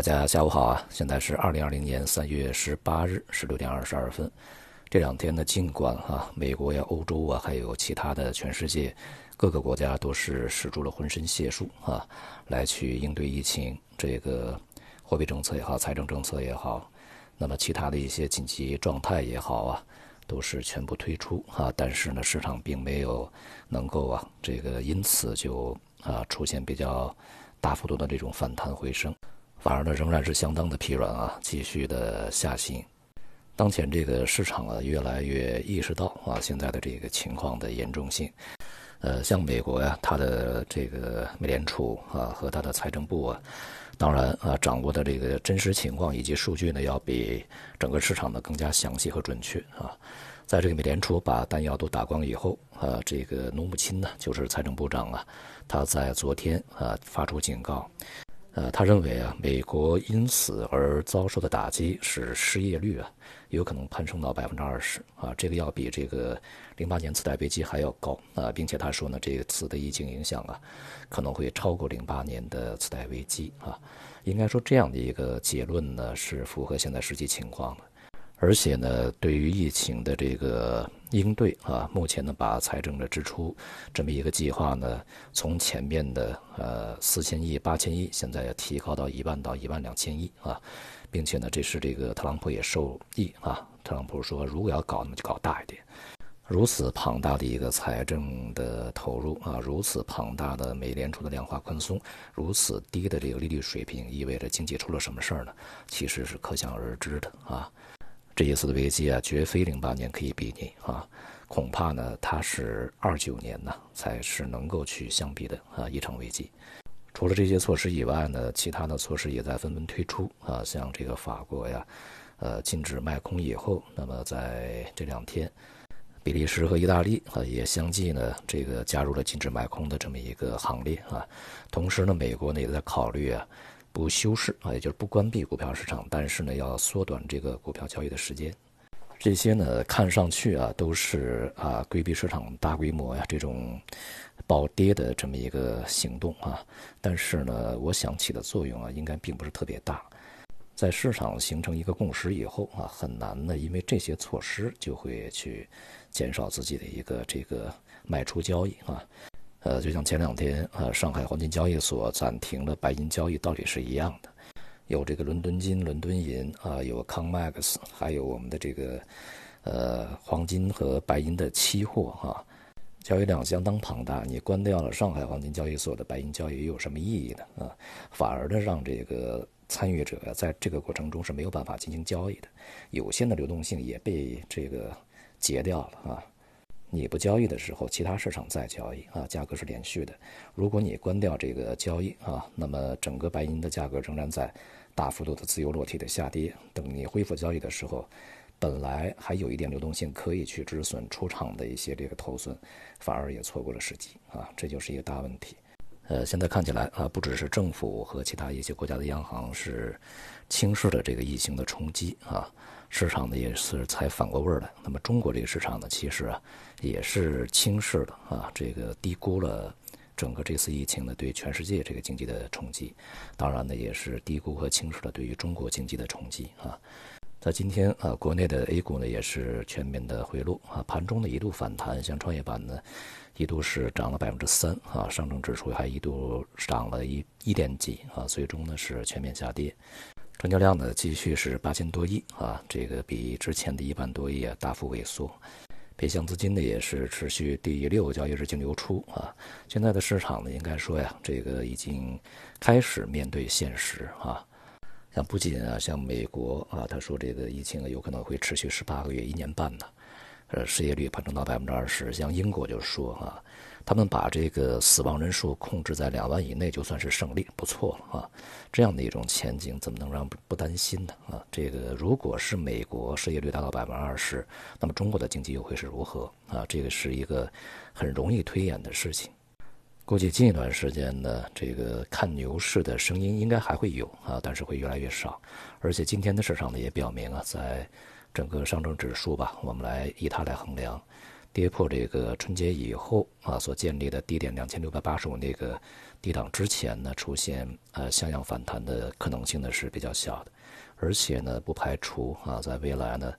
大家下午好啊！现在是二零二零年三月十八日十六点二十二分。这两天呢，尽管啊，美国呀、欧洲啊，还有其他的全世界各个国家都是使出了浑身解数啊，来去应对疫情。这个货币政策也好，财政政策也好，那么其他的一些紧急状态也好啊，都是全部推出啊。但是呢，市场并没有能够啊，这个因此就啊出现比较大幅度的这种反弹回升。反而呢，仍然是相当的疲软啊，继续的下行。当前这个市场啊，越来越意识到啊，现在的这个情况的严重性。呃，像美国呀，它的这个美联储啊和它的财政部啊，当然啊，掌握的这个真实情况以及数据呢，要比整个市场呢更加详细和准确啊。在这个美联储把弹药都打光以后啊，这个努姆钦呢，就是财政部长啊，他在昨天啊发出警告。呃，他认为啊，美国因此而遭受的打击是失业率啊，有可能攀升到百分之二十啊，这个要比这个零八年次贷危机还要高啊，并且他说呢，这次的疫情影响啊，可能会超过零八年的次贷危机啊，应该说这样的一个结论呢，是符合现在实际情况的。而且呢，对于疫情的这个应对啊，目前呢，把财政的支出这么一个计划呢，从前面的呃四千亿、八千亿，现在要提高到一万到一万两千亿啊，并且呢，这是这个特朗普也受益啊。特朗普说，如果要搞，那么就搞大一点。如此庞大的一个财政的投入啊，如此庞大的美联储的量化宽松，如此低的这个利率水平，意味着经济出了什么事儿呢？其实是可想而知的啊。这一次的危机啊，绝非零八年可以比拟啊，恐怕呢，它是二九年呢才是能够去相比的啊一场危机。除了这些措施以外呢，其他的措施也在纷纷推出啊，像这个法国呀，呃，禁止卖空以后，那么在这两天，比利时和意大利啊也相继呢这个加入了禁止卖空的这么一个行列啊。同时呢，美国呢也在考虑啊。不休市啊，也就是不关闭股票市场，但是呢，要缩短这个股票交易的时间。这些呢，看上去啊，都是啊规避市场大规模呀这种暴跌的这么一个行动啊。但是呢，我想起的作用啊，应该并不是特别大。在市场形成一个共识以后啊，很难呢，因为这些措施就会去减少自己的一个这个卖出交易啊。呃，就像前两天啊，上海黄金交易所暂停了白银交易，道理是一样的。有这个伦敦金、伦敦银啊，有康 max，还有我们的这个呃黄金和白银的期货啊，交易量相当庞大。你关掉了上海黄金交易所的白银交易，有什么意义呢？啊，反而呢，让这个参与者在这个过程中是没有办法进行交易的，有限的流动性也被这个截掉了啊。你不交易的时候，其他市场在交易啊，价格是连续的。如果你关掉这个交易啊，那么整个白银的价格仍然在大幅度的自由落体的下跌。等你恢复交易的时候，本来还有一点流动性可以去止损出场的一些这个头损，反而也错过了时机啊，这就是一个大问题。呃，现在看起来啊，不只是政府和其他一些国家的央行是轻视了这个疫情的冲击啊。市场呢也是才反过味儿来，那么中国这个市场呢，其实啊也是轻视了啊，这个低估了整个这次疫情呢对全世界这个经济的冲击，当然呢也是低估和轻视了对于中国经济的冲击啊。在今天啊，国内的 A 股呢也是全面的回落啊，盘中呢一度反弹，像创业板呢一度是涨了百分之三啊，上证指数还一度涨了一一点几啊，最终呢是全面下跌。成交量呢，继续是八千多亿啊，这个比之前的一万多亿啊大幅萎缩。北向资金呢也是持续第六个交易日净流出啊。现在的市场呢，应该说呀，这个已经开始面对现实啊。像不仅啊，像美国啊，他说这个疫情有可能会持续十八个月、一年半呢，呃，失业率攀升到百分之二十。像英国就说啊。他们把这个死亡人数控制在两万以内，就算是胜利，不错了啊！这样的一种前景，怎么能让不担心呢？啊，这个如果是美国失业率达到百分之二十，那么中国的经济又会是如何啊？这个是一个很容易推演的事情。估计近一段时间呢，这个看牛市的声音应该还会有啊，但是会越来越少。而且今天的市场呢，也表明啊，在整个上证指数吧，我们来以它来衡量。跌破这个春节以后啊所建立的低点两千六百八十五那个低档之前呢，出现呃向阳反弹的可能性呢是比较小的，而且呢不排除啊在未来呢，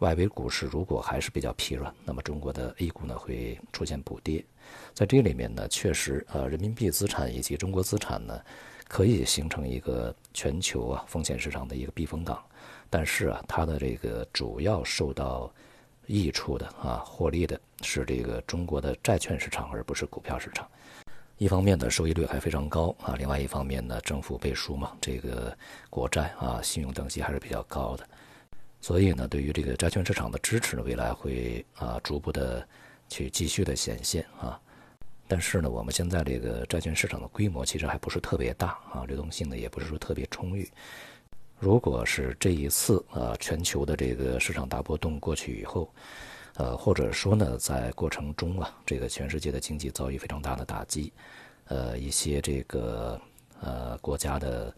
外围股市如果还是比较疲软，那么中国的 A 股呢会出现补跌，在这里面呢确实呃人民币资产以及中国资产呢可以形成一个全球啊风险市场的一个避风港，但是啊它的这个主要受到益处的啊，获利的是这个中国的债券市场，而不是股票市场。一方面呢，收益率还非常高啊；另外一方面呢，政府背书嘛，这个国债啊，信用等级还是比较高的。所以呢，对于这个债券市场的支持呢，未来会啊逐步的去继续的显现啊。但是呢，我们现在这个债券市场的规模其实还不是特别大啊，流动性呢也不是说特别充裕。如果是这一次呃全球的这个市场大波动过去以后，呃或者说呢在过程中啊这个全世界的经济遭遇非常大的打击，呃一些这个呃国家的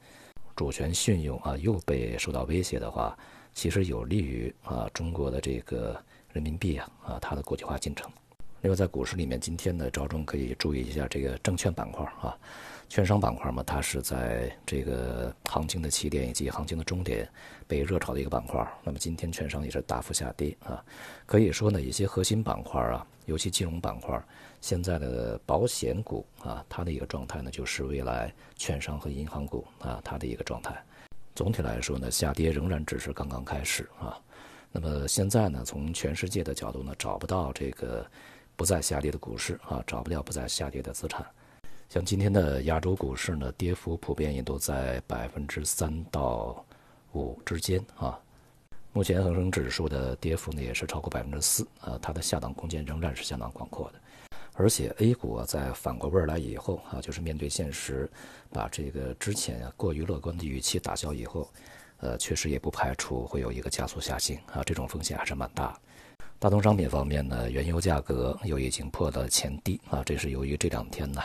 主权信用啊又被受到威胁的话，其实有利于啊中国的这个人民币啊啊它的国际化进程。另外在股市里面，今天呢着重可以注意一下这个证券板块啊。券商板块嘛，它是在这个行情的起点以及行情的终点被热炒的一个板块。那么今天券商也是大幅下跌啊，可以说呢，一些核心板块啊，尤其金融板块，现在的保险股啊，它的一个状态呢，就是未来券商和银行股啊，它的一个状态。总体来说呢，下跌仍然只是刚刚开始啊。那么现在呢，从全世界的角度呢，找不到这个不再下跌的股市啊，找不到不再下跌的资产。像今天的亚洲股市呢，跌幅普遍也都在百分之三到五之间啊。目前恒生指数的跌幅呢也是超过百分之四啊，它的下档空间仍然是相当广阔的。而且 A 股啊在反过味儿来以后啊，就是面对现实，把这个之前过于乐观的预期打消以后，呃，确实也不排除会有一个加速下行啊，这种风险还是蛮大。大宗商品方面呢，原油价格又已经破了前低啊，这是由于这两天呢。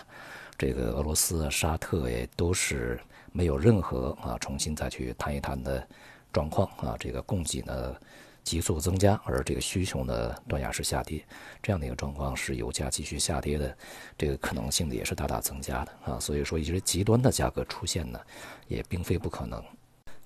这个俄罗斯、沙特也都是没有任何啊重新再去谈一谈的状况啊，这个供给呢急速增加，而这个需求呢断崖式下跌，这样的一个状况是油价继续下跌的这个可能性呢也是大大增加的啊，所以说一些极端的价格出现呢也并非不可能。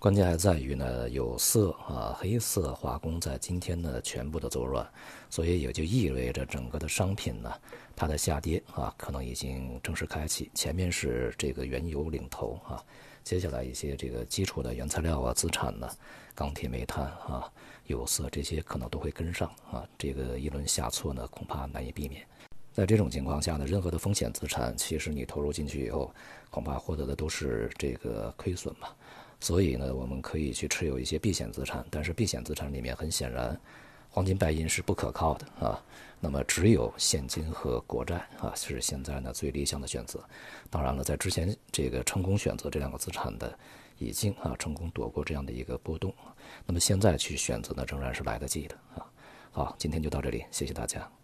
关键还在于呢，有色啊、黑色、化工在今天呢全部的走软，所以也就意味着整个的商品呢，它的下跌啊，可能已经正式开启。前面是这个原油领头啊，接下来一些这个基础的原材料啊、资产呢，钢铁、煤炭啊、有色这些可能都会跟上啊，这个一轮下挫呢，恐怕难以避免。在这种情况下呢，任何的风险资产，其实你投入进去以后，恐怕获得的都是这个亏损嘛。所以呢，我们可以去持有一些避险资产，但是避险资产里面很显然，黄金、白银是不可靠的啊。那么只有现金和国债啊，是现在呢最理想的选择。当然了，在之前这个成功选择这两个资产的，已经啊成功躲过这样的一个波动。那么现在去选择呢，仍然是来得及的啊。好，今天就到这里，谢谢大家。